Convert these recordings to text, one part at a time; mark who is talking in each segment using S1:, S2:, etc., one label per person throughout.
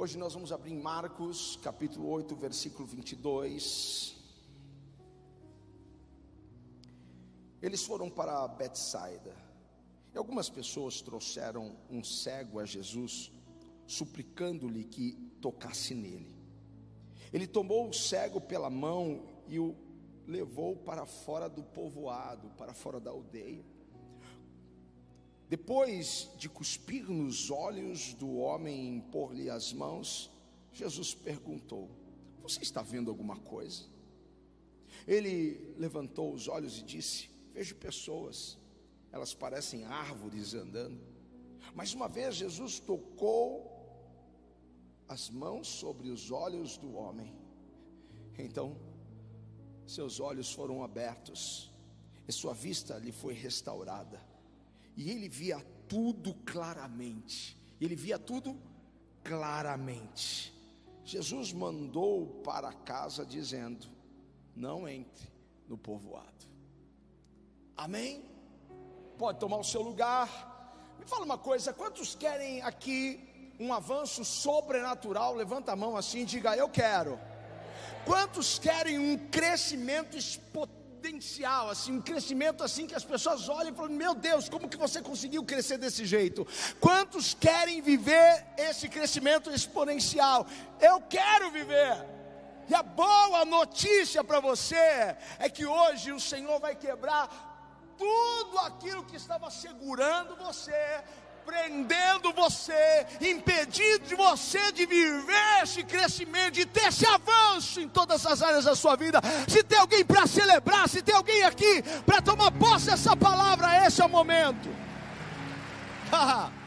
S1: Hoje nós vamos abrir em Marcos, capítulo 8, versículo 22. Eles foram para Betsaida. E algumas pessoas trouxeram um cego a Jesus, suplicando-lhe que tocasse nele. Ele tomou o cego pela mão e o levou para fora do povoado, para fora da aldeia. Depois de cuspir nos olhos do homem e impor-lhe as mãos, Jesus perguntou: Você está vendo alguma coisa? Ele levantou os olhos e disse: Vejo pessoas, elas parecem árvores andando. Mas uma vez Jesus tocou as mãos sobre os olhos do homem, então seus olhos foram abertos e sua vista lhe foi restaurada e ele via tudo claramente. Ele via tudo claramente. Jesus mandou para casa dizendo: Não entre no povoado. Amém? Pode tomar o seu lugar. Me fala uma coisa: quantos querem aqui um avanço sobrenatural? Levanta a mão assim e diga: Eu quero. Quantos querem um crescimento exponencial? Exponencial, assim, um crescimento assim que as pessoas olham e falam: Meu Deus, como que você conseguiu crescer desse jeito? Quantos querem viver esse crescimento exponencial? Eu quero viver. E a boa notícia para você é que hoje o Senhor vai quebrar tudo aquilo que estava segurando você prendendo você, impedindo de você de viver esse crescimento, de ter esse avanço em todas as áreas da sua vida. Se tem alguém para celebrar, se tem alguém aqui para tomar posse dessa palavra, esse é o momento.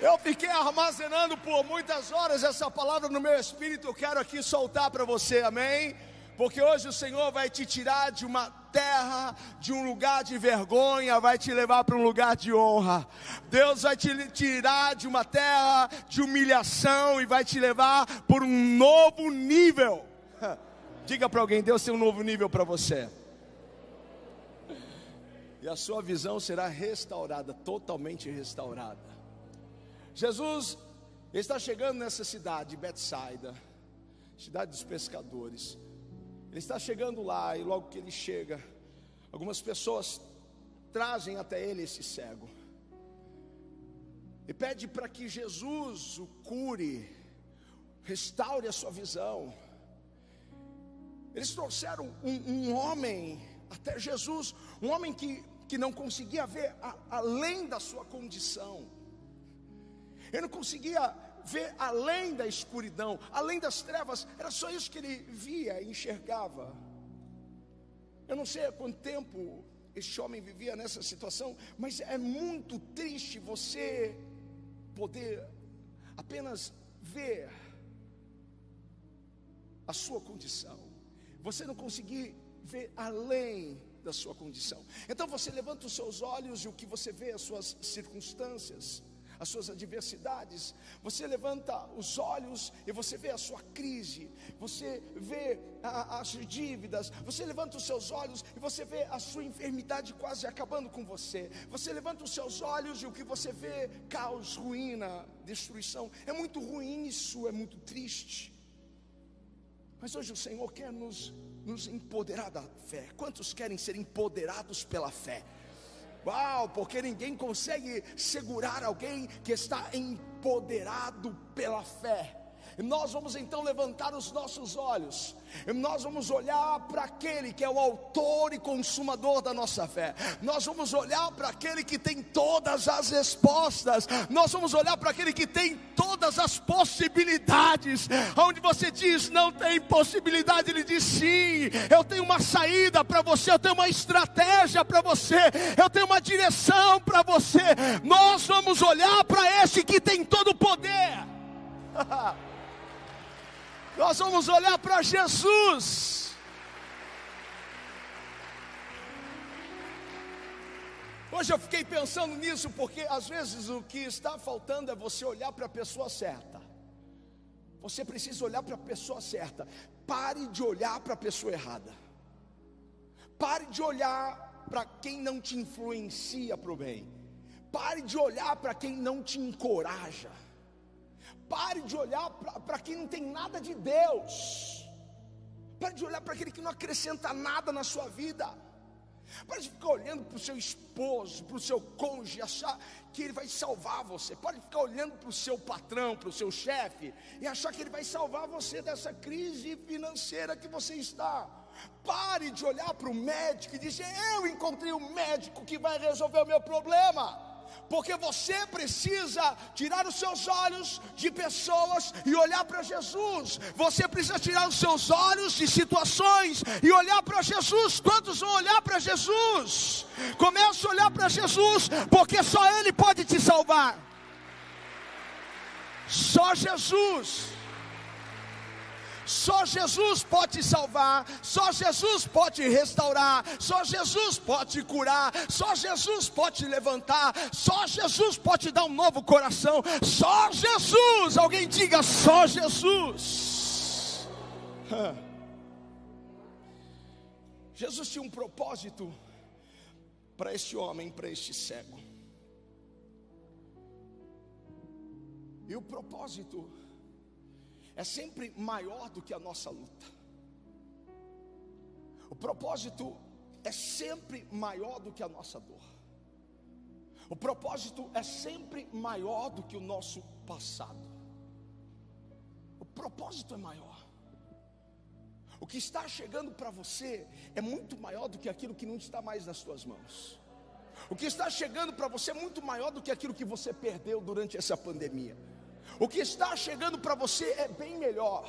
S1: Eu fiquei armazenando por muitas horas essa palavra no meu espírito, eu quero aqui soltar para você, amém? porque hoje o Senhor vai te tirar de uma terra, de um lugar de vergonha, vai te levar para um lugar de honra. Deus vai te tirar de uma terra de humilhação e vai te levar por um novo nível. Diga para alguém: Deus tem um novo nível para você. E a sua visão será restaurada, totalmente restaurada. Jesus está chegando nessa cidade, Betsaida, cidade dos pescadores. Ele está chegando lá e logo que ele chega, algumas pessoas trazem até ele esse cego. E pede para que Jesus o cure, restaure a sua visão. Eles trouxeram um, um homem até Jesus, um homem que, que não conseguia ver a, além da sua condição. Ele não conseguia ver além da escuridão, além das trevas, era só isso que ele via e enxergava. Eu não sei há quanto tempo este homem vivia nessa situação, mas é muito triste você poder apenas ver a sua condição, você não conseguir ver além da sua condição. Então você levanta os seus olhos e o que você vê, as suas circunstâncias as suas adversidades, você levanta os olhos e você vê a sua crise, você vê a, as dívidas, você levanta os seus olhos e você vê a sua enfermidade quase acabando com você, você levanta os seus olhos e o que você vê, caos, ruína, destruição, é muito ruim isso, é muito triste. Mas hoje o Senhor quer nos, nos empoderar da fé. Quantos querem ser empoderados pela fé? Uau, porque ninguém consegue segurar alguém que está empoderado pela fé. Nós vamos então levantar os nossos olhos, nós vamos olhar para aquele que é o autor e consumador da nossa fé, nós vamos olhar para aquele que tem todas as respostas, nós vamos olhar para aquele que tem todas as possibilidades, onde você diz não tem possibilidade, ele diz sim, eu tenho uma saída para você, eu tenho uma estratégia para você, eu tenho uma direção para você, nós vamos olhar para esse que tem todo o poder. Nós vamos olhar para Jesus. Hoje eu fiquei pensando nisso porque às vezes o que está faltando é você olhar para a pessoa certa. Você precisa olhar para a pessoa certa. Pare de olhar para a pessoa errada. Pare de olhar para quem não te influencia para o bem. Pare de olhar para quem não te encoraja. Pare de olhar para quem não tem nada de Deus. Pare de olhar para aquele que não acrescenta nada na sua vida. Pare de ficar olhando para o seu esposo, para o seu cônjuge, achar que ele vai salvar você. Pode ficar olhando para o seu patrão, para o seu chefe, e achar que ele vai salvar você dessa crise financeira que você está. Pare de olhar para o médico e dizer: Eu encontrei um médico que vai resolver o meu problema porque você precisa tirar os seus olhos de pessoas e olhar para Jesus. Você precisa tirar os seus olhos de situações e olhar para Jesus. Quantos vão olhar para Jesus? Comece a olhar para Jesus, porque só Ele pode te salvar. Só Jesus. Só Jesus pode salvar, só Jesus pode restaurar, só Jesus pode curar, só Jesus pode levantar, só Jesus pode dar um novo coração, só Jesus. Alguém diga só Jesus. Jesus tinha um propósito para este homem, para este cego. E o propósito é sempre maior do que a nossa luta. O propósito é sempre maior do que a nossa dor. O propósito é sempre maior do que o nosso passado. O propósito é maior. O que está chegando para você é muito maior do que aquilo que não está mais nas suas mãos. O que está chegando para você é muito maior do que aquilo que você perdeu durante essa pandemia. O que está chegando para você é bem melhor.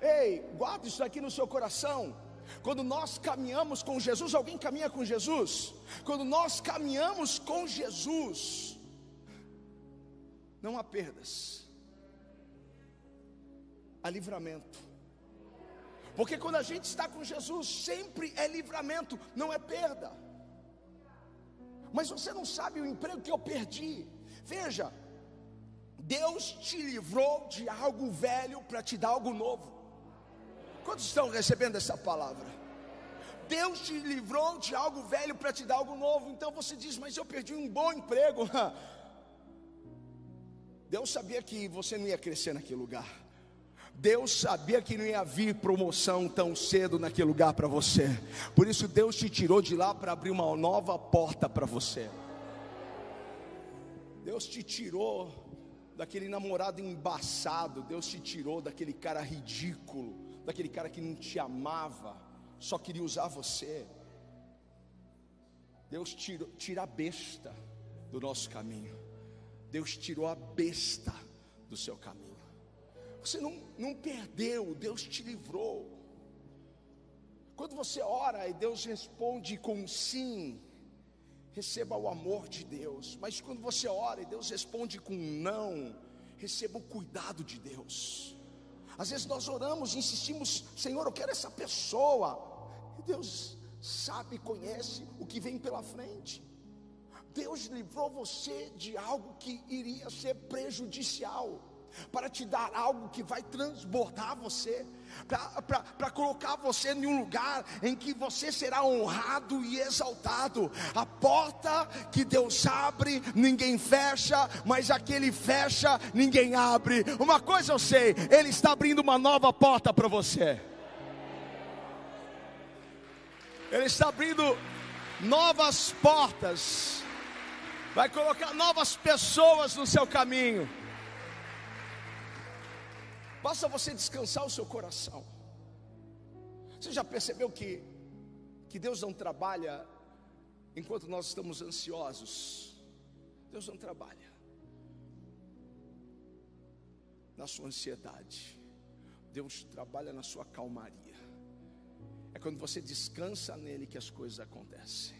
S1: Ei, guarde isso aqui no seu coração. Quando nós caminhamos com Jesus, alguém caminha com Jesus? Quando nós caminhamos com Jesus, não há perdas, há livramento. Porque quando a gente está com Jesus, sempre é livramento, não é perda. Mas você não sabe o emprego que eu perdi. Veja, Deus te livrou de algo velho para te dar algo novo. Quantos estão recebendo essa palavra? Deus te livrou de algo velho para te dar algo novo. Então você diz, mas eu perdi um bom emprego. Deus sabia que você não ia crescer naquele lugar. Deus sabia que não ia vir promoção tão cedo naquele lugar para você. Por isso Deus te tirou de lá para abrir uma nova porta para você. Deus te tirou daquele namorado embaçado, Deus te tirou daquele cara ridículo, daquele cara que não te amava, só queria usar você. Deus tirou, tira a besta do nosso caminho. Deus tirou a besta do seu caminho. Você não, não perdeu, Deus te livrou. Quando você ora e Deus responde com sim, receba o amor de Deus. Mas quando você ora e Deus responde com não, receba o cuidado de Deus. Às vezes nós oramos insistimos, Senhor, eu quero essa pessoa. E Deus sabe conhece o que vem pela frente. Deus livrou você de algo que iria ser prejudicial para te dar algo que vai transbordar você, para colocar você em um lugar em que você será honrado e exaltado. A porta que Deus abre, ninguém fecha, mas aquele fecha, ninguém abre. Uma coisa eu sei, Ele está abrindo uma nova porta para você. Ele está abrindo novas portas, vai colocar novas pessoas no seu caminho. Basta você descansar o seu coração. Você já percebeu que, que Deus não trabalha enquanto nós estamos ansiosos? Deus não trabalha na sua ansiedade. Deus trabalha na sua calmaria. É quando você descansa nele que as coisas acontecem.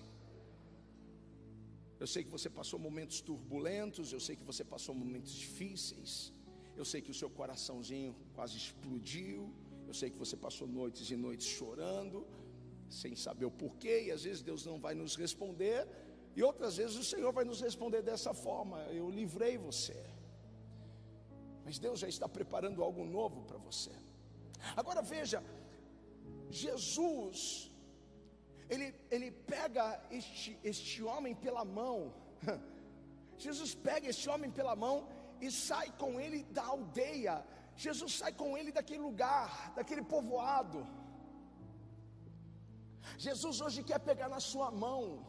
S1: Eu sei que você passou momentos turbulentos, eu sei que você passou momentos difíceis. Eu sei que o seu coraçãozinho quase explodiu. Eu sei que você passou noites e noites chorando, sem saber o porquê, e às vezes Deus não vai nos responder, e outras vezes o Senhor vai nos responder dessa forma: Eu livrei você. Mas Deus já está preparando algo novo para você. Agora veja, Jesus ele, ele pega este, este homem pela mão. Jesus pega este homem pela mão e sai com ele da aldeia. Jesus sai com ele daquele lugar, daquele povoado. Jesus hoje quer pegar na sua mão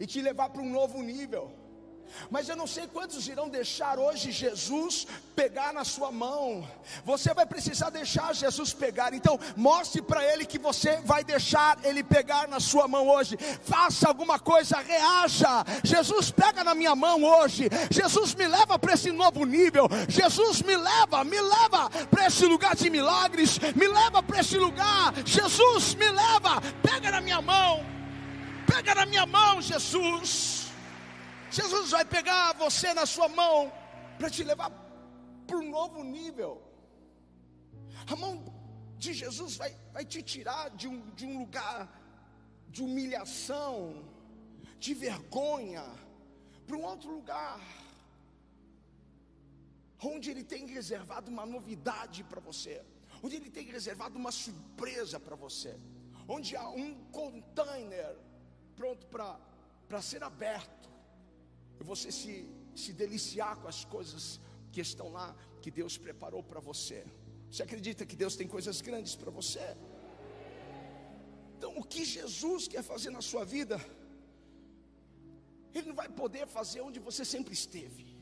S1: e te levar para um novo nível. Mas eu não sei quantos irão deixar hoje Jesus pegar na sua mão. Você vai precisar deixar Jesus pegar. Então, mostre para ele que você vai deixar ele pegar na sua mão hoje. Faça alguma coisa, reaja. Jesus pega na minha mão hoje. Jesus me leva para esse novo nível. Jesus me leva, me leva para esse lugar de milagres. Me leva para esse lugar. Jesus me leva. Pega na minha mão. Pega na minha mão, Jesus. Jesus vai pegar você na sua mão para te levar para um novo nível. A mão de Jesus vai, vai te tirar de um, de um lugar de humilhação, de vergonha, para um outro lugar, onde Ele tem reservado uma novidade para você, onde Ele tem reservado uma surpresa para você, onde há um container pronto para ser aberto você se, se deliciar com as coisas que estão lá, que Deus preparou para você. Você acredita que Deus tem coisas grandes para você? Então, o que Jesus quer fazer na sua vida, Ele não vai poder fazer onde você sempre esteve.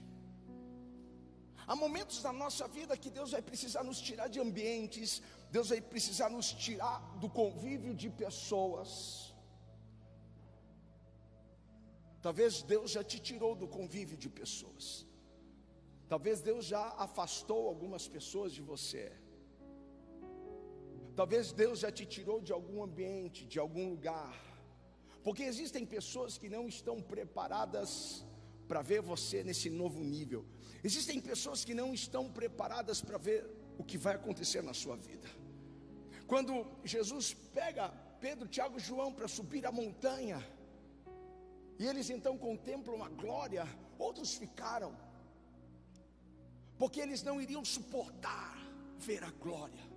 S1: Há momentos na nossa vida que Deus vai precisar nos tirar de ambientes, Deus vai precisar nos tirar do convívio de pessoas. Talvez Deus já te tirou do convívio de pessoas. Talvez Deus já afastou algumas pessoas de você. Talvez Deus já te tirou de algum ambiente, de algum lugar. Porque existem pessoas que não estão preparadas para ver você nesse novo nível. Existem pessoas que não estão preparadas para ver o que vai acontecer na sua vida. Quando Jesus pega Pedro, Tiago e João para subir a montanha, e eles então contemplam a glória, outros ficaram, porque eles não iriam suportar ver a glória.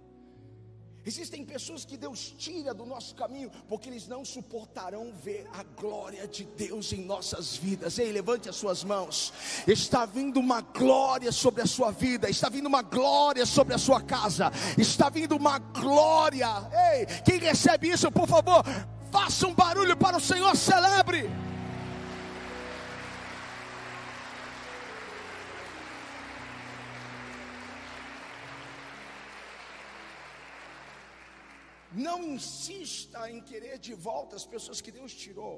S1: Existem pessoas que Deus tira do nosso caminho, porque eles não suportarão ver a glória de Deus em nossas vidas. Ei, levante as suas mãos. Está vindo uma glória sobre a sua vida, está vindo uma glória sobre a sua casa, está vindo uma glória. Ei, quem recebe isso, por favor, faça um barulho para o Senhor, celebre. Não insista em querer de volta as pessoas que Deus tirou.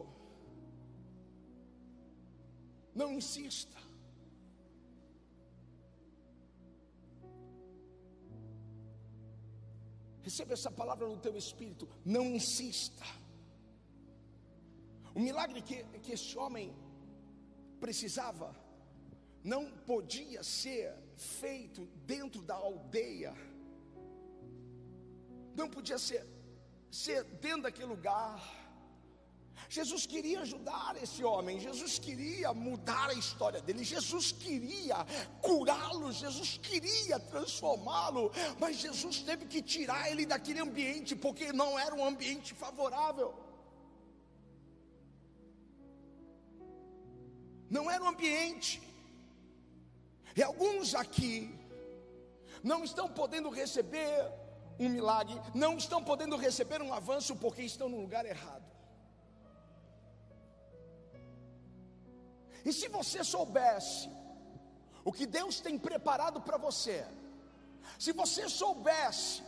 S1: Não insista. Receba essa palavra no teu espírito. Não insista. O milagre que, que esse homem precisava não podia ser feito dentro da aldeia não podia ser, dentro daquele lugar. Jesus queria ajudar esse homem, Jesus queria mudar a história dele, Jesus queria curá-lo, Jesus queria transformá-lo, mas Jesus teve que tirar ele daquele ambiente, porque não era um ambiente favorável. Não era um ambiente. E alguns aqui não estão podendo receber um milagre, não estão podendo receber um avanço porque estão no lugar errado. E se você soubesse o que Deus tem preparado para você, se você soubesse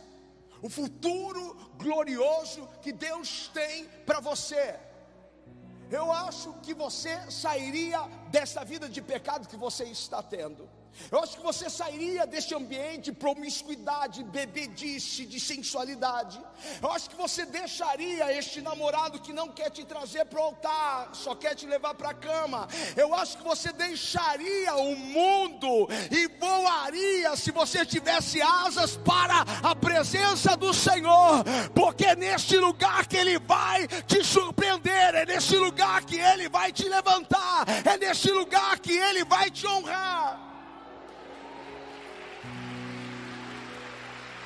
S1: o futuro glorioso que Deus tem para você, eu acho que você sairia dessa vida de pecado que você está tendo. Eu acho que você sairia deste ambiente de promiscuidade, bebedice, de sensualidade. Eu acho que você deixaria este namorado que não quer te trazer para o altar, só quer te levar para a cama. Eu acho que você deixaria o mundo e voaria se você tivesse asas para a presença do Senhor, porque é neste lugar que Ele vai te surpreender, é neste lugar que Ele vai te levantar, é neste lugar que Ele vai te honrar.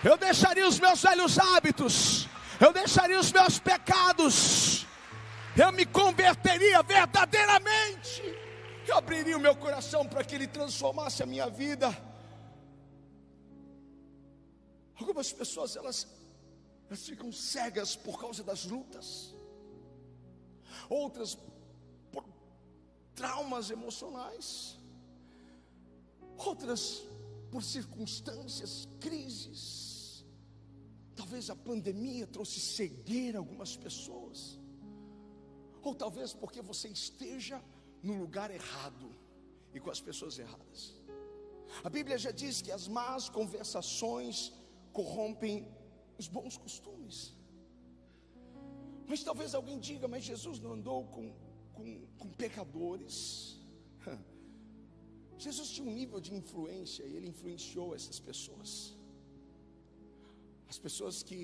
S1: Eu deixaria os meus velhos hábitos, eu deixaria os meus pecados, eu me converteria verdadeiramente. Eu abriria o meu coração para que Ele transformasse a minha vida. Algumas pessoas elas, elas ficam cegas por causa das lutas, outras por traumas emocionais, outras por circunstâncias, crises. Talvez a pandemia trouxe cegueira a algumas pessoas, ou talvez porque você esteja no lugar errado e com as pessoas erradas. A Bíblia já diz que as más conversações corrompem os bons costumes. Mas talvez alguém diga, mas Jesus não andou com, com, com pecadores. Jesus tinha um nível de influência e ele influenciou essas pessoas. As pessoas que,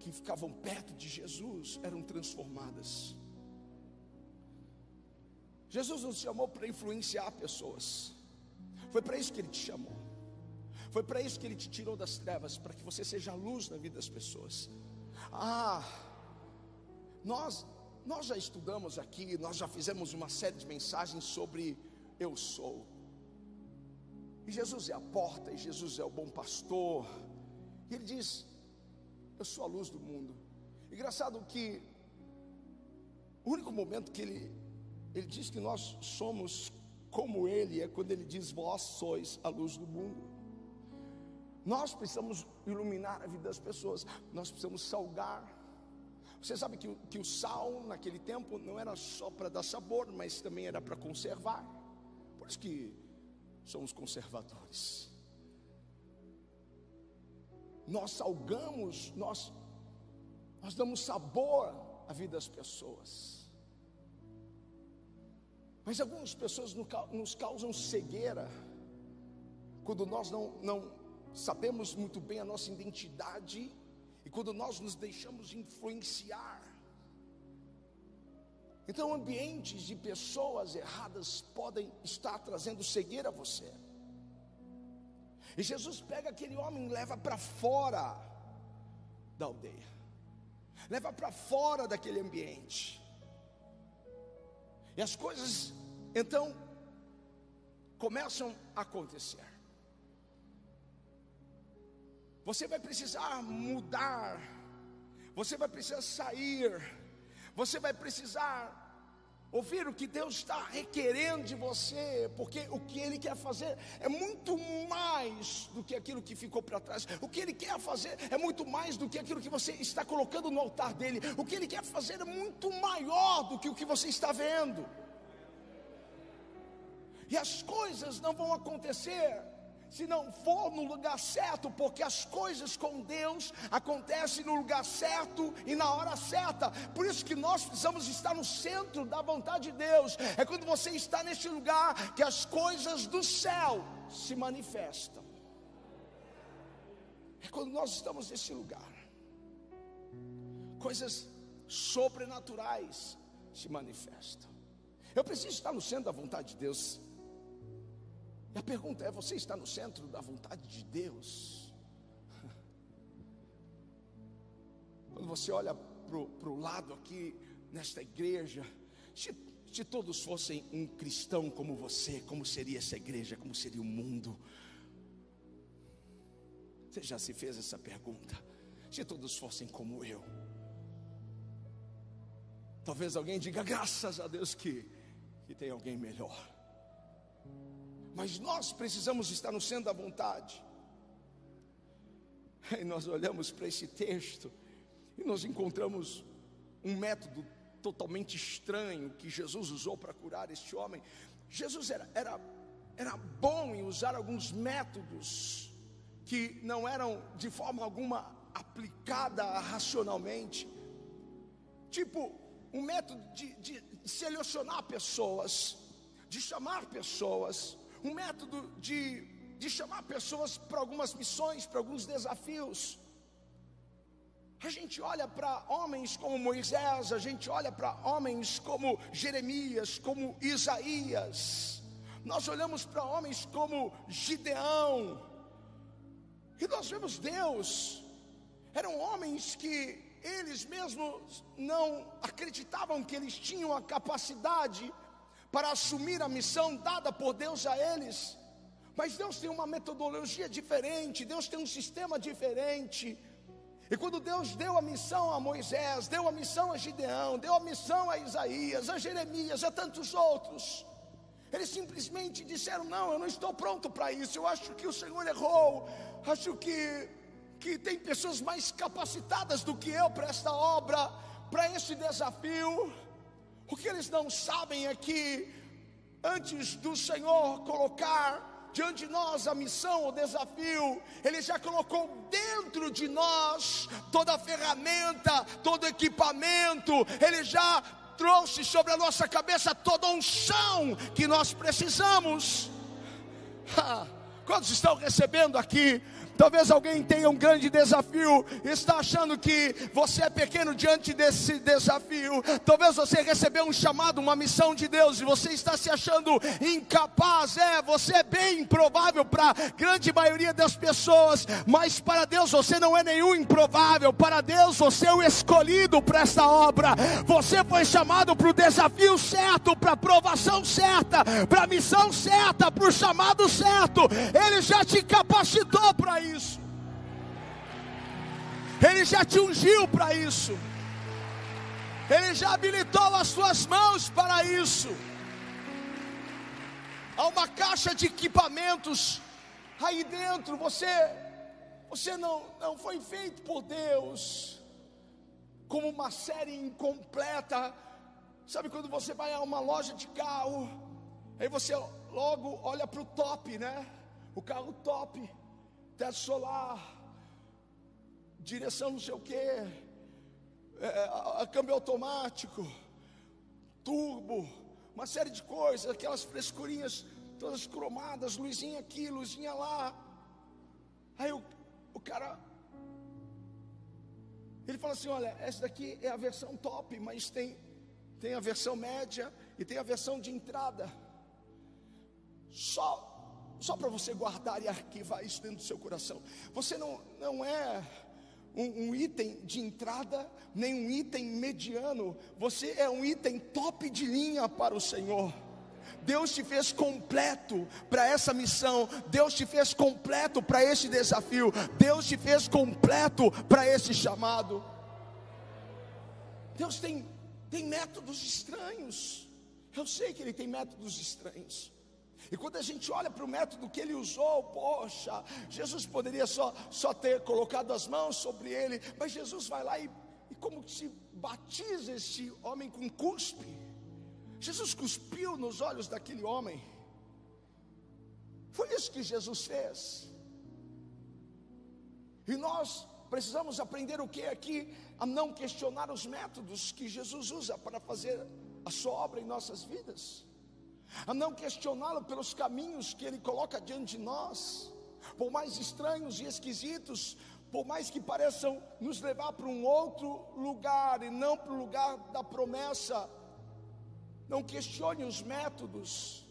S1: que ficavam perto de Jesus eram transformadas. Jesus nos chamou para influenciar pessoas. Foi para isso que ele te chamou. Foi para isso que ele te tirou das trevas, para que você seja a luz na vida das pessoas. Ah, nós nós já estudamos aqui, nós já fizemos uma série de mensagens sobre eu sou. E Jesus é a porta, e Jesus é o bom pastor. E ele diz: Eu sou a luz do mundo. Engraçado que o único momento que ele, ele diz que nós somos como ele é quando ele diz: Vós sois a luz do mundo. Nós precisamos iluminar a vida das pessoas, nós precisamos salgar. Você sabe que, que o sal naquele tempo não era só para dar sabor, mas também era para conservar. Por isso que somos conservadores. Nós salgamos, nós, nós damos sabor à vida das pessoas. Mas algumas pessoas nos causam cegueira quando nós não, não sabemos muito bem a nossa identidade e quando nós nos deixamos influenciar então, ambientes de pessoas erradas podem estar trazendo cegueira a você. E Jesus pega aquele homem e leva para fora da aldeia, leva para fora daquele ambiente. E as coisas então começam a acontecer. Você vai precisar mudar, você vai precisar sair você vai precisar ouvir o que Deus está requerendo de você, porque o que Ele quer fazer é muito mais do que aquilo que ficou para trás. O que Ele quer fazer é muito mais do que aquilo que você está colocando no altar dele. O que Ele quer fazer é muito maior do que o que você está vendo. E as coisas não vão acontecer se não for no lugar certo, porque as coisas com Deus acontecem no lugar certo e na hora certa. Por isso que nós precisamos estar no centro da vontade de Deus. É quando você está nesse lugar que as coisas do céu se manifestam. É quando nós estamos nesse lugar. Coisas sobrenaturais se manifestam. Eu preciso estar no centro da vontade de Deus. E a pergunta é: você está no centro da vontade de Deus? Quando você olha para o lado aqui, nesta igreja, se, se todos fossem um cristão como você, como seria essa igreja, como seria o mundo? Você já se fez essa pergunta? Se todos fossem como eu, talvez alguém diga, graças a Deus que, que tem alguém melhor. Mas nós precisamos estar no centro da vontade. E nós olhamos para esse texto e nós encontramos um método totalmente estranho que Jesus usou para curar este homem. Jesus era, era, era bom em usar alguns métodos que não eram de forma alguma aplicada racionalmente, tipo um método de, de selecionar pessoas, de chamar pessoas, um método de, de chamar pessoas para algumas missões, para alguns desafios. A gente olha para homens como Moisés, a gente olha para homens como Jeremias, como Isaías, nós olhamos para homens como Gideão, e nós vemos Deus, eram homens que eles mesmos não acreditavam que eles tinham a capacidade para assumir a missão dada por Deus a eles. Mas Deus tem uma metodologia diferente, Deus tem um sistema diferente. E quando Deus deu a missão a Moisés, deu a missão a Gideão, deu a missão a Isaías, a Jeremias, a tantos outros, eles simplesmente disseram: Não, eu não estou pronto para isso. Eu acho que o Senhor errou. Acho que, que tem pessoas mais capacitadas do que eu para esta obra, para este desafio. O que eles não sabem é que, antes do Senhor colocar diante de nós a missão, o desafio, Ele já colocou dentro de nós toda a ferramenta, todo o equipamento, Ele já trouxe sobre a nossa cabeça toda a unção que nós precisamos. Quantos estão recebendo aqui Talvez alguém tenha um grande desafio, está achando que você é pequeno diante desse desafio. Talvez você recebeu um chamado, uma missão de Deus e você está se achando incapaz. É, você é bem improvável para a grande maioria das pessoas, mas para Deus você não é nenhum improvável. Para Deus você é o escolhido para esta obra. Você foi chamado para o desafio certo, para a provação certa, para a missão certa, para o chamado certo. Ele já te capacitou para isso isso. Ele já te ungiu para isso. Ele já habilitou as suas mãos para isso. Há uma caixa de equipamentos aí dentro. Você, você não, não foi feito por Deus como uma série incompleta. Sabe quando você vai a uma loja de carro, aí você logo olha para o top, né? O carro top teto solar, direção não sei o que, é, câmbio automático, turbo, uma série de coisas, aquelas frescurinhas todas cromadas, luzinha aqui, luzinha lá. Aí o, o cara, ele fala assim: olha, essa daqui é a versão top, mas tem, tem a versão média e tem a versão de entrada. Só só para você guardar e arquivar isso dentro do seu coração. Você não, não é um, um, item de entrada, nem um item mediano, você é um item top de linha para o Senhor. Deus te fez completo para essa missão, Deus te fez completo para esse desafio, Deus te fez completo para esse chamado. Deus tem, tem métodos estranhos, eu sei que Ele tem métodos estranhos. E quando a gente olha para o método que ele usou, poxa, Jesus poderia só, só ter colocado as mãos sobre ele, mas Jesus vai lá e, e como se batiza esse homem com cuspe. Jesus cuspiu nos olhos daquele homem. Foi isso que Jesus fez. E nós precisamos aprender o que aqui? A não questionar os métodos que Jesus usa para fazer a sua obra em nossas vidas a não questioná-lo pelos caminhos que ele coloca diante de nós, por mais estranhos e esquisitos, por mais que pareçam nos levar para um outro lugar e não para o lugar da promessa. Não questione os métodos,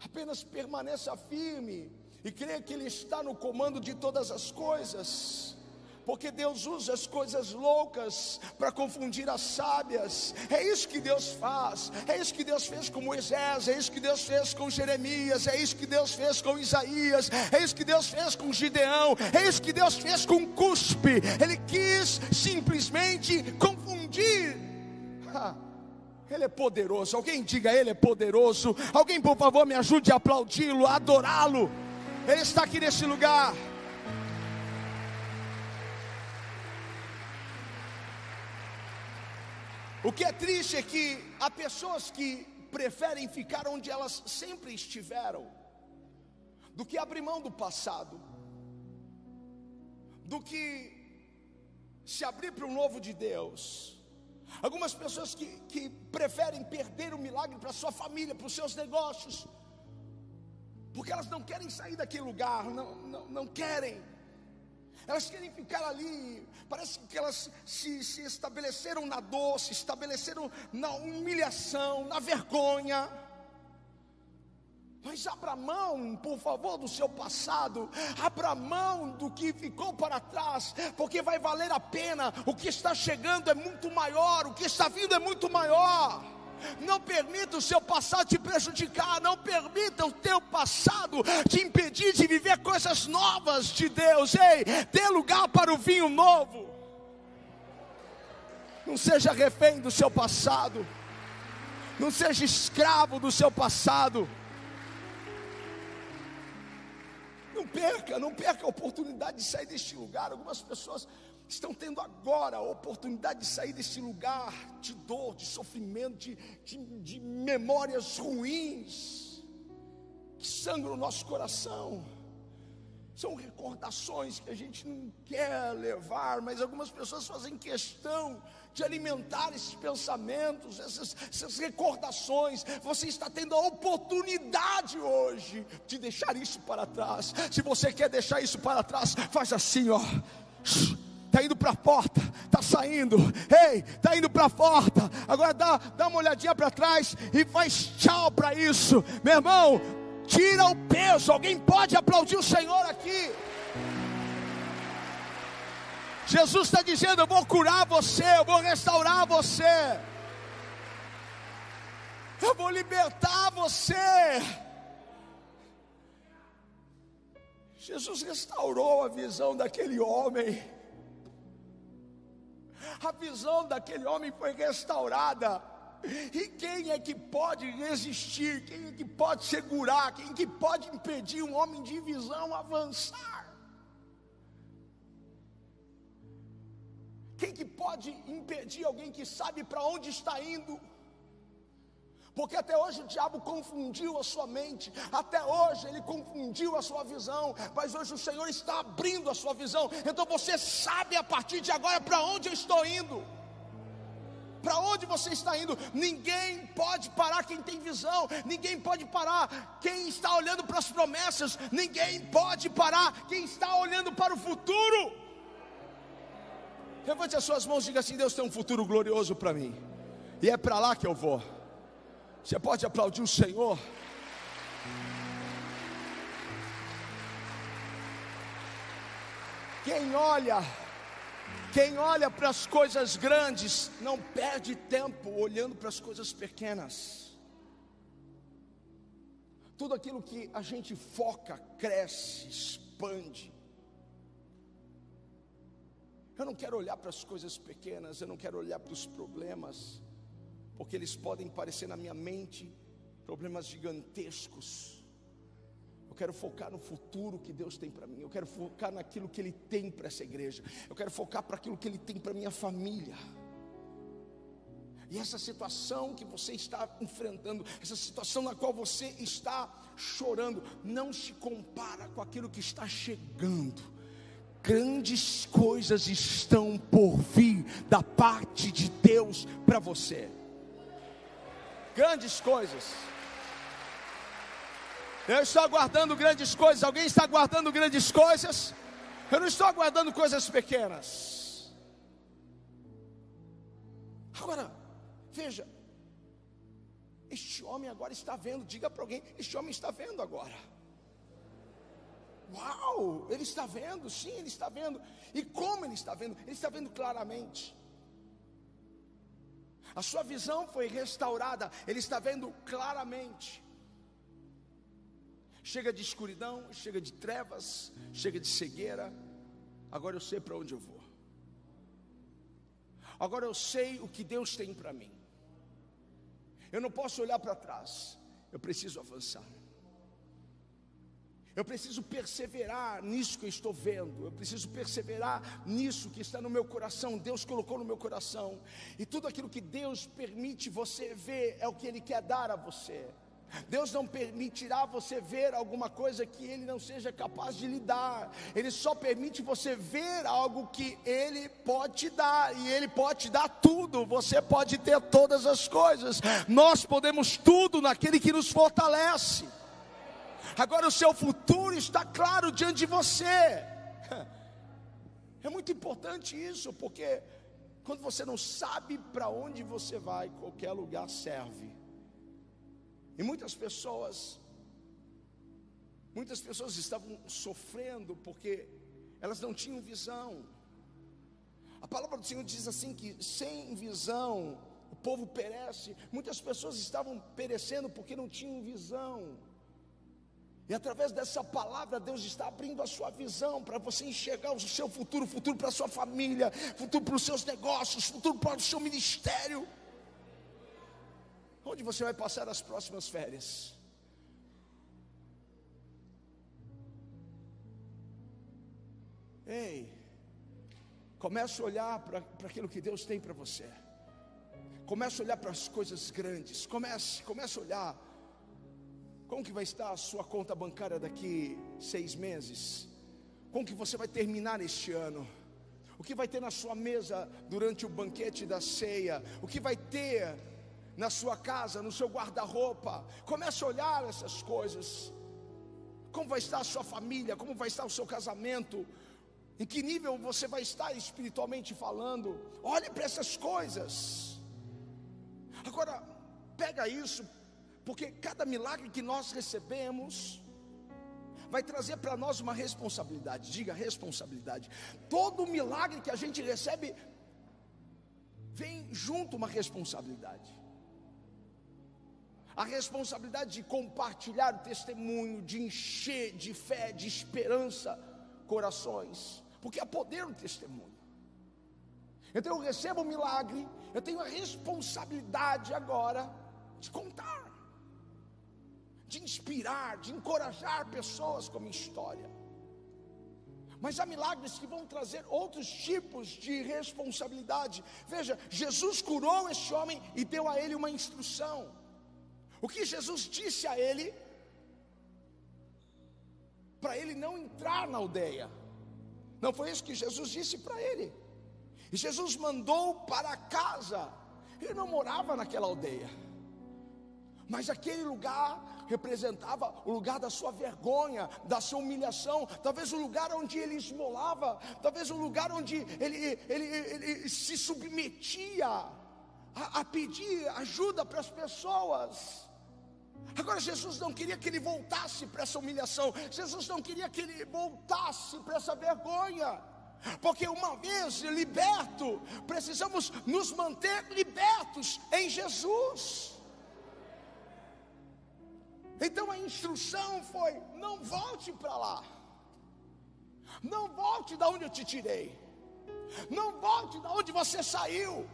S1: apenas permaneça firme e creia que Ele está no comando de todas as coisas porque Deus usa as coisas loucas para confundir as sábias. É isso que Deus faz, é isso que Deus fez com Moisés, é isso que Deus fez com Jeremias, é isso que Deus fez com Isaías, é isso que Deus fez com Gideão, é isso que Deus fez com Cuspe. Ele quis simplesmente confundir. Ele é poderoso. Alguém diga, Ele é poderoso. Alguém, por favor, me ajude a aplaudi-lo, a adorá-lo. Ele está aqui nesse lugar. O que é triste é que há pessoas que preferem ficar onde elas sempre estiveram, do que abrir mão do passado, do que se abrir para o novo de Deus. Algumas pessoas que, que preferem perder o milagre para sua família, para os seus negócios, porque elas não querem sair daquele lugar, não, não, não querem elas querem ficar ali. Parece que elas se, se estabeleceram na dor, se estabeleceram na humilhação, na vergonha. Mas abra mão, por favor, do seu passado, abra mão do que ficou para trás, porque vai valer a pena. O que está chegando é muito maior, o que está vindo é muito maior. Não permita o seu passado te prejudicar, não permita o teu passado te impedir de viver coisas novas de Deus. Ei, dê lugar para o vinho novo. Não seja refém do seu passado, não seja escravo do seu passado. Não perca, não perca a oportunidade de sair deste lugar. Algumas pessoas estão tendo agora a oportunidade de sair desse lugar de dor, de sofrimento, de, de, de memórias ruins que sangram o nosso coração. São recordações que a gente não quer levar, mas algumas pessoas fazem questão de alimentar esses pensamentos, essas, essas recordações. Você está tendo a oportunidade hoje de deixar isso para trás. Se você quer deixar isso para trás, faz assim, ó. Está indo para a porta, está saindo, ei, está indo para a porta. Agora dá, dá uma olhadinha para trás e faz tchau para isso, meu irmão. Tira o peso. Alguém pode aplaudir o Senhor aqui? Jesus está dizendo: Eu vou curar você, eu vou restaurar você, eu vou libertar você. Jesus restaurou a visão daquele homem, a visão daquele homem foi restaurada. E quem é que pode resistir? Quem é que pode segurar? Quem é que pode impedir um homem de visão avançar? Quem que pode impedir alguém que sabe para onde está indo? Porque até hoje o diabo confundiu a sua mente, até hoje ele confundiu a sua visão, mas hoje o Senhor está abrindo a sua visão. Então você sabe a partir de agora para onde eu estou indo. Para onde você está indo? Ninguém pode parar quem tem visão, ninguém pode parar quem está olhando para as promessas, ninguém pode parar quem está olhando para o futuro. Levante as suas mãos e diga assim: Deus tem um futuro glorioso para mim, e é para lá que eu vou. Você pode aplaudir o Senhor? Quem olha, quem olha para as coisas grandes, não perde tempo olhando para as coisas pequenas. Tudo aquilo que a gente foca, cresce, expande. Eu não quero olhar para as coisas pequenas, eu não quero olhar para os problemas, porque eles podem parecer na minha mente problemas gigantescos. Eu quero focar no futuro que Deus tem para mim. Eu quero focar naquilo que Ele tem para essa igreja. Eu quero focar para aquilo que Ele tem para minha família. E essa situação que você está enfrentando, essa situação na qual você está chorando, não se compara com aquilo que está chegando grandes coisas estão por vir da parte de Deus para você. Grandes coisas. Eu estou aguardando grandes coisas. Alguém está aguardando grandes coisas? Eu não estou aguardando coisas pequenas. Agora, veja. Este homem agora está vendo. Diga para alguém: Este homem está vendo agora. Uau, ele está vendo, sim, ele está vendo. E como ele está vendo? Ele está vendo claramente. A sua visão foi restaurada, ele está vendo claramente. Chega de escuridão, chega de trevas, chega de cegueira. Agora eu sei para onde eu vou. Agora eu sei o que Deus tem para mim. Eu não posso olhar para trás, eu preciso avançar. Eu preciso perseverar nisso que eu estou vendo. Eu preciso perseverar nisso que está no meu coração. Deus colocou no meu coração. E tudo aquilo que Deus permite você ver é o que Ele quer dar a você. Deus não permitirá você ver alguma coisa que Ele não seja capaz de lhe dar. Ele só permite você ver algo que Ele pode te dar. E Ele pode te dar tudo. Você pode ter todas as coisas. Nós podemos tudo naquele que nos fortalece. Agora o seu futuro está claro diante de você. É muito importante isso, porque quando você não sabe para onde você vai, qualquer lugar serve. E muitas pessoas Muitas pessoas estavam sofrendo porque elas não tinham visão. A palavra do Senhor diz assim que sem visão o povo perece. Muitas pessoas estavam perecendo porque não tinham visão. E através dessa palavra, Deus está abrindo a sua visão para você enxergar o seu futuro, futuro para a sua família, futuro para os seus negócios, futuro para o seu ministério. Onde você vai passar as próximas férias? Ei, comece a olhar para aquilo que Deus tem para você. Comece a olhar para as coisas grandes. Comece, comece a olhar como que vai estar a sua conta bancária daqui seis meses? Como que você vai terminar este ano? O que vai ter na sua mesa durante o banquete da ceia? O que vai ter na sua casa, no seu guarda-roupa? Comece a olhar essas coisas. Como vai estar a sua família? Como vai estar o seu casamento? Em que nível você vai estar espiritualmente falando? Olhe para essas coisas. Agora, pega isso, porque cada milagre que nós recebemos vai trazer para nós uma responsabilidade. Diga responsabilidade. Todo milagre que a gente recebe vem junto uma responsabilidade. A responsabilidade de compartilhar o testemunho, de encher de fé, de esperança corações, porque há poder no testemunho. Então eu recebo o um milagre, eu tenho a responsabilidade agora de contar de inspirar, de encorajar pessoas com a minha história. Mas há milagres que vão trazer outros tipos de responsabilidade. Veja, Jesus curou este homem e deu a ele uma instrução. O que Jesus disse a ele? Para ele não entrar na aldeia. Não foi isso que Jesus disse para ele. E Jesus mandou para casa. Ele não morava naquela aldeia. Mas aquele lugar representava o lugar da sua vergonha, da sua humilhação, talvez o lugar onde ele esmolava, talvez o lugar onde ele, ele, ele se submetia a, a pedir ajuda para as pessoas. Agora, Jesus não queria que ele voltasse para essa humilhação, Jesus não queria que ele voltasse para essa vergonha. Porque uma vez liberto, precisamos nos manter libertos em Jesus. Então a instrução foi: não volte para lá, não volte da onde eu te tirei, não volte da onde você saiu,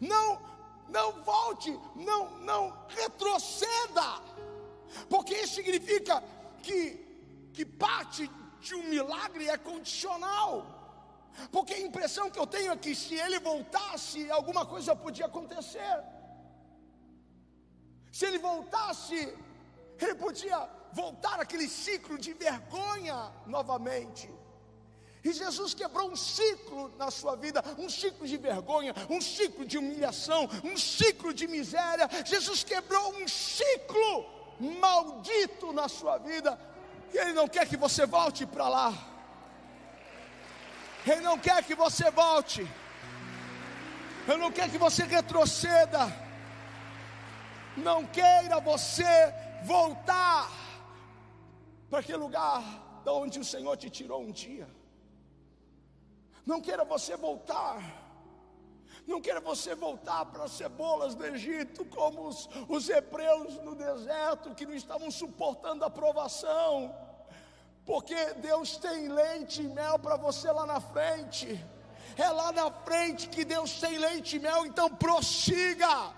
S1: não, não volte, não, não retroceda, porque isso significa que, que parte de um milagre é condicional. Porque a impressão que eu tenho é que se ele voltasse, alguma coisa podia acontecer. Se ele voltasse, ele podia voltar aquele ciclo de vergonha novamente. E Jesus quebrou um ciclo na sua vida, um ciclo de vergonha, um ciclo de humilhação, um ciclo de miséria. Jesus quebrou um ciclo maldito na sua vida. E Ele não quer que você volte para lá. Ele não quer que você volte. Ele não quer que você retroceda. Não queira você voltar para aquele lugar de onde o Senhor te tirou um dia. Não queira você voltar. Não queira você voltar para as cebolas do Egito, como os, os hebreus no deserto, que não estavam suportando a provação, porque Deus tem leite e mel para você lá na frente. É lá na frente que Deus tem leite e mel, então prossiga.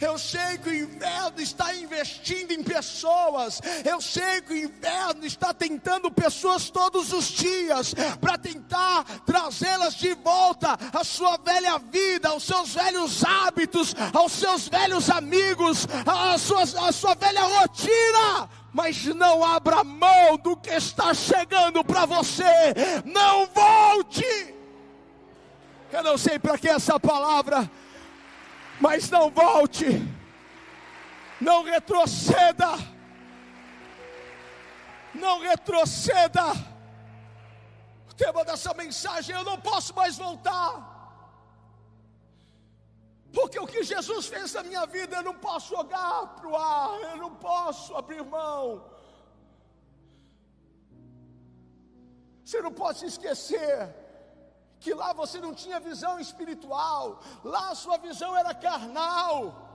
S1: Eu sei que o inferno está investindo em pessoas. Eu sei que o inferno está tentando pessoas todos os dias para tentar trazê-las de volta à sua velha vida, aos seus velhos hábitos, aos seus velhos amigos, à sua, à sua velha rotina. Mas não abra mão do que está chegando para você. Não volte. Eu não sei para que essa palavra mas não volte, não retroceda, não retroceda. O tema dessa mensagem: eu não posso mais voltar. Porque o que Jesus fez na minha vida, eu não posso jogar para o ar, eu não posso abrir mão. Você não pode se esquecer que lá você não tinha visão espiritual, lá a sua visão era carnal.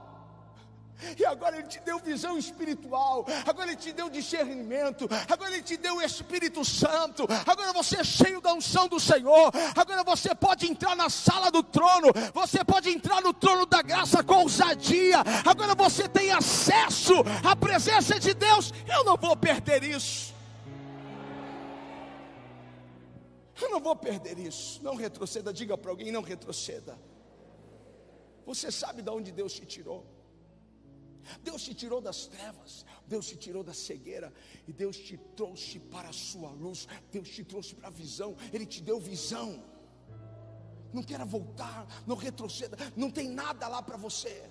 S1: E agora Ele te deu visão espiritual, agora Ele te deu discernimento, agora Ele te deu o Espírito Santo, agora você é cheio da unção do Senhor, agora você pode entrar na sala do trono, você pode entrar no trono da graça com ousadia, agora você tem acesso à presença de Deus. Eu não vou perder isso. Eu não vou perder isso. Não retroceda, diga para alguém: não retroceda. Você sabe de onde Deus te tirou. Deus te tirou das trevas, Deus te tirou da cegueira e Deus te trouxe para a sua luz, Deus te trouxe para a visão, Ele te deu visão. Não queira voltar, não retroceda, não tem nada lá para você.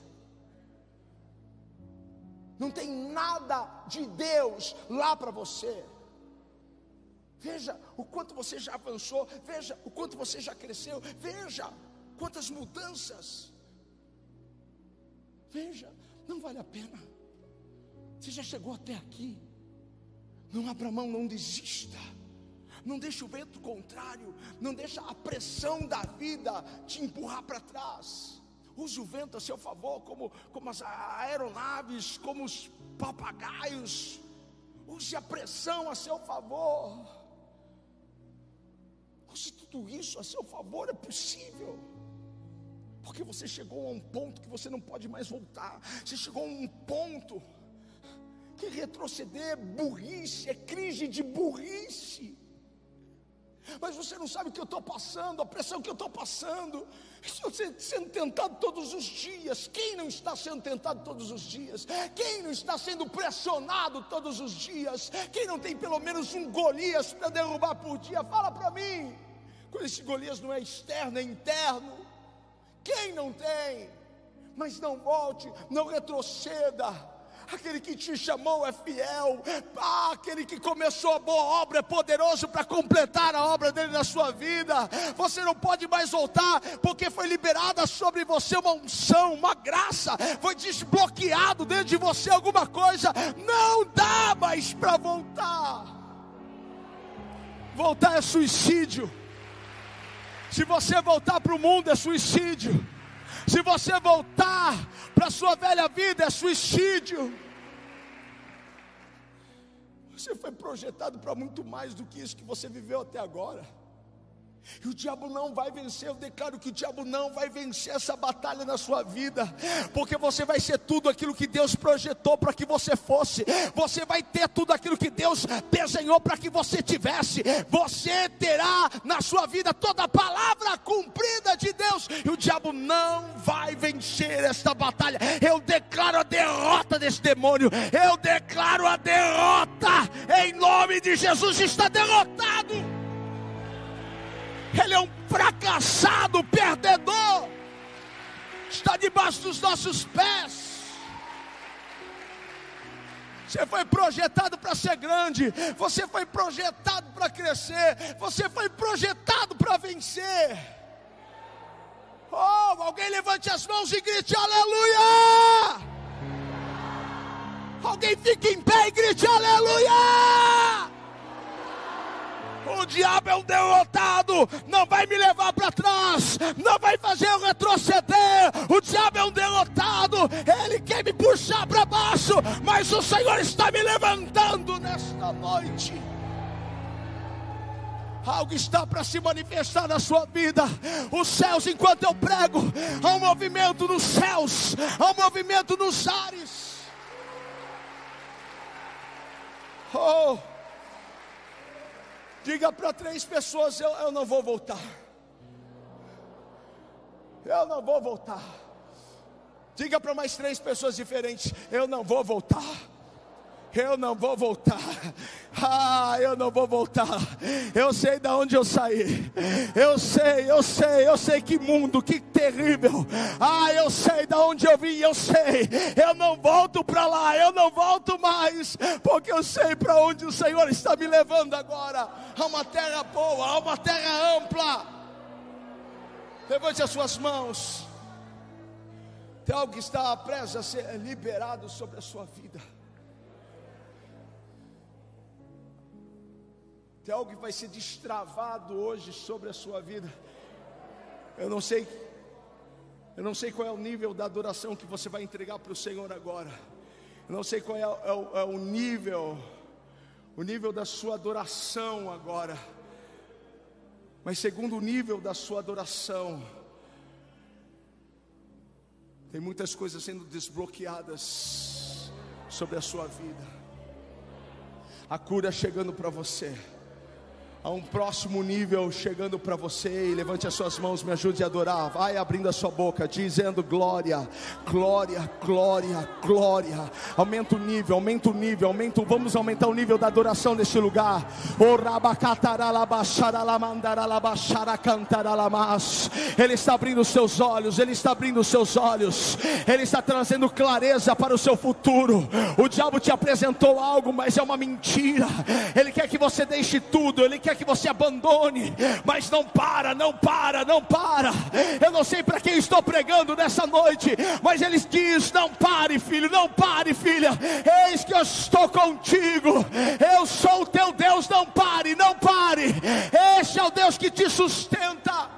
S1: Não tem nada de Deus lá para você. Veja o quanto você já avançou, veja o quanto você já cresceu, veja quantas mudanças. Veja, não vale a pena. Você já chegou até aqui. Não abra mão, não desista. Não deixe o vento contrário, não deixa a pressão da vida te empurrar para trás. Use o vento a seu favor, como, como as aeronaves, como os papagaios. Use a pressão a seu favor. Isso a seu favor, é possível. Porque você chegou a um ponto que você não pode mais voltar. Você chegou a um ponto que retroceder é burrice, é crise de burrice. Mas você não sabe o que eu estou passando, a pressão que eu estou passando. Estou sendo tentado todos os dias. Quem não está sendo tentado todos os dias? Quem não está sendo pressionado todos os dias? Quem não tem pelo menos um Golias para derrubar por dia? Fala para mim. Esse Golias não é externo, é interno. Quem não tem? Mas não volte, não retroceda. Aquele que te chamou é fiel. Ah, aquele que começou a boa obra é poderoso para completar a obra dele na sua vida. Você não pode mais voltar, porque foi liberada sobre você uma unção, uma graça. Foi desbloqueado dentro de você alguma coisa. Não dá mais para voltar. Voltar é suicídio. Se você voltar para o mundo, é suicídio. Se você voltar para a sua velha vida, é suicídio. Você foi projetado para muito mais do que isso que você viveu até agora. E o diabo não vai vencer, eu declaro que o diabo não vai vencer essa batalha na sua vida, porque você vai ser tudo aquilo que Deus projetou para que você fosse, você vai ter tudo aquilo que Deus desenhou para que você tivesse, você terá na sua vida toda a palavra cumprida de Deus, e o diabo não vai vencer esta batalha. Eu declaro a derrota desse demônio, eu declaro a derrota, em nome de Jesus, está derrotado ele é um fracassado, perdedor, está debaixo dos nossos pés. Você foi projetado para ser grande, você foi projetado para crescer, você foi projetado para vencer. Oh, alguém levante as mãos e grite aleluia! Alguém fique em pé e grite aleluia! O diabo é um derrotado, não vai me levar para trás, não vai fazer eu retroceder. O diabo é um derrotado, ele quer me puxar para baixo, mas o Senhor está me levantando nesta noite. Algo está para se manifestar na sua vida. Os céus, enquanto eu prego, há um movimento nos céus, há um movimento nos ares. Oh, Diga para três pessoas: eu, eu não vou voltar. Eu não vou voltar. Diga para mais três pessoas diferentes: eu não vou voltar eu não vou voltar. Ah, eu não vou voltar. Eu sei de onde eu saí. Eu sei, eu sei, eu sei que mundo, que terrível. Ah, eu sei de onde eu vim, eu sei. Eu não volto para lá, eu não volto mais, porque eu sei para onde o Senhor está me levando agora. Há uma terra boa, há uma terra ampla. Levante as suas mãos. Tem algo que está prestes a ser liberado sobre a sua vida. Tem algo que vai ser destravado hoje sobre a sua vida. Eu não sei, eu não sei qual é o nível da adoração que você vai entregar para o Senhor agora. Eu não sei qual é, é, é o nível, o nível da sua adoração agora. Mas segundo o nível da sua adoração, tem muitas coisas sendo desbloqueadas sobre a sua vida. A cura chegando para você a um próximo nível chegando para você. E levante as suas mãos, me ajude a adorar. Vai abrindo a sua boca, dizendo glória, glória, glória, glória. Aumenta o nível, aumenta o nível, aumenta. Vamos aumentar o nível da adoração neste lugar. Ele está abrindo os seus olhos, ele está abrindo os seus olhos. Ele está trazendo clareza para o seu futuro. O diabo te apresentou algo, mas é uma mentira. Ele quer que você deixe tudo, ele quer quer que você abandone, mas não para, não para, não para. Eu não sei para quem estou pregando nessa noite, mas ele diz: Não pare, filho, não pare, filha. Eis que eu estou contigo. Eu sou o teu Deus. Não pare, não pare. Este é o Deus que te sustenta.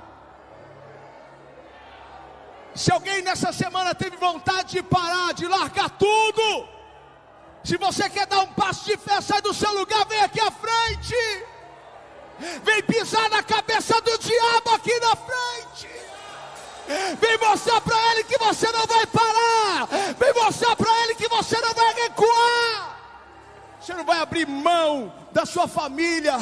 S1: Se alguém nessa semana teve vontade de parar, de largar tudo, se você quer dar um passo de fé, sai do seu lugar, vem aqui à frente vem pisar na cabeça do diabo aqui na frente. Vem mostrar para ele que você não vai parar. Vem mostrar para ele que você não vai recuar. Você não vai abrir mão da sua família,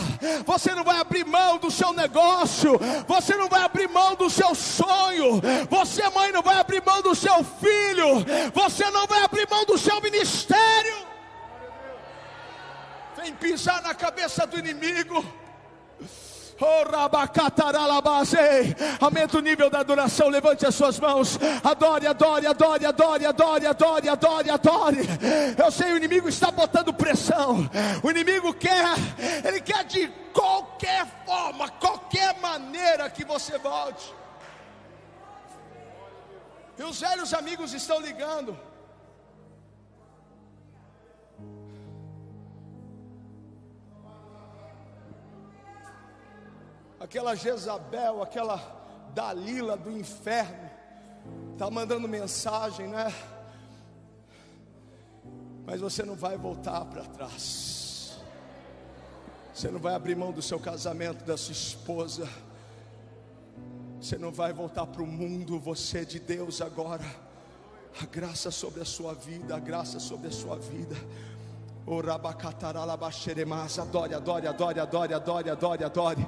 S1: você não vai abrir mão do seu negócio, você não vai abrir mão do seu sonho, você, mãe, não vai abrir mão do seu filho, você não vai abrir mão do seu ministério. Vem pisar na cabeça do inimigo. Aumenta o nível da adoração. Levante as suas mãos. Adore, adore, adore, adore, adore, adore, adore, adore. Eu sei, o inimigo está botando pressão. O inimigo quer, ele quer de qualquer forma, qualquer maneira que você volte. E os velhos amigos estão ligando. Aquela Jezabel, aquela Dalila do inferno, está mandando mensagem, né? Mas você não vai voltar para trás, você não vai abrir mão do seu casamento, da sua esposa, você não vai voltar para o mundo, você é de Deus agora. A graça sobre a sua vida, a graça sobre a sua vida. Adore, adore, adore, adore, adore, adore, adore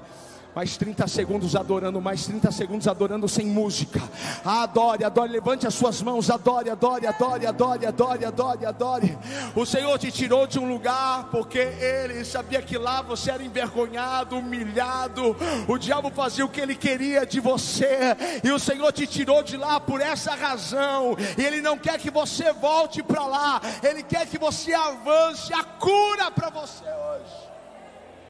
S1: mais 30 segundos adorando, mais 30 segundos adorando sem música. Adore, adore, levante as suas mãos, adore, adore, adore, adore, adore, adore, adore. O Senhor te tirou de um lugar porque Ele sabia que lá você era envergonhado, humilhado. O diabo fazia o que ele queria de você, e o Senhor te tirou de lá por essa razão. E Ele não quer que você volte para lá, Ele quer que você avance a cura para você hoje.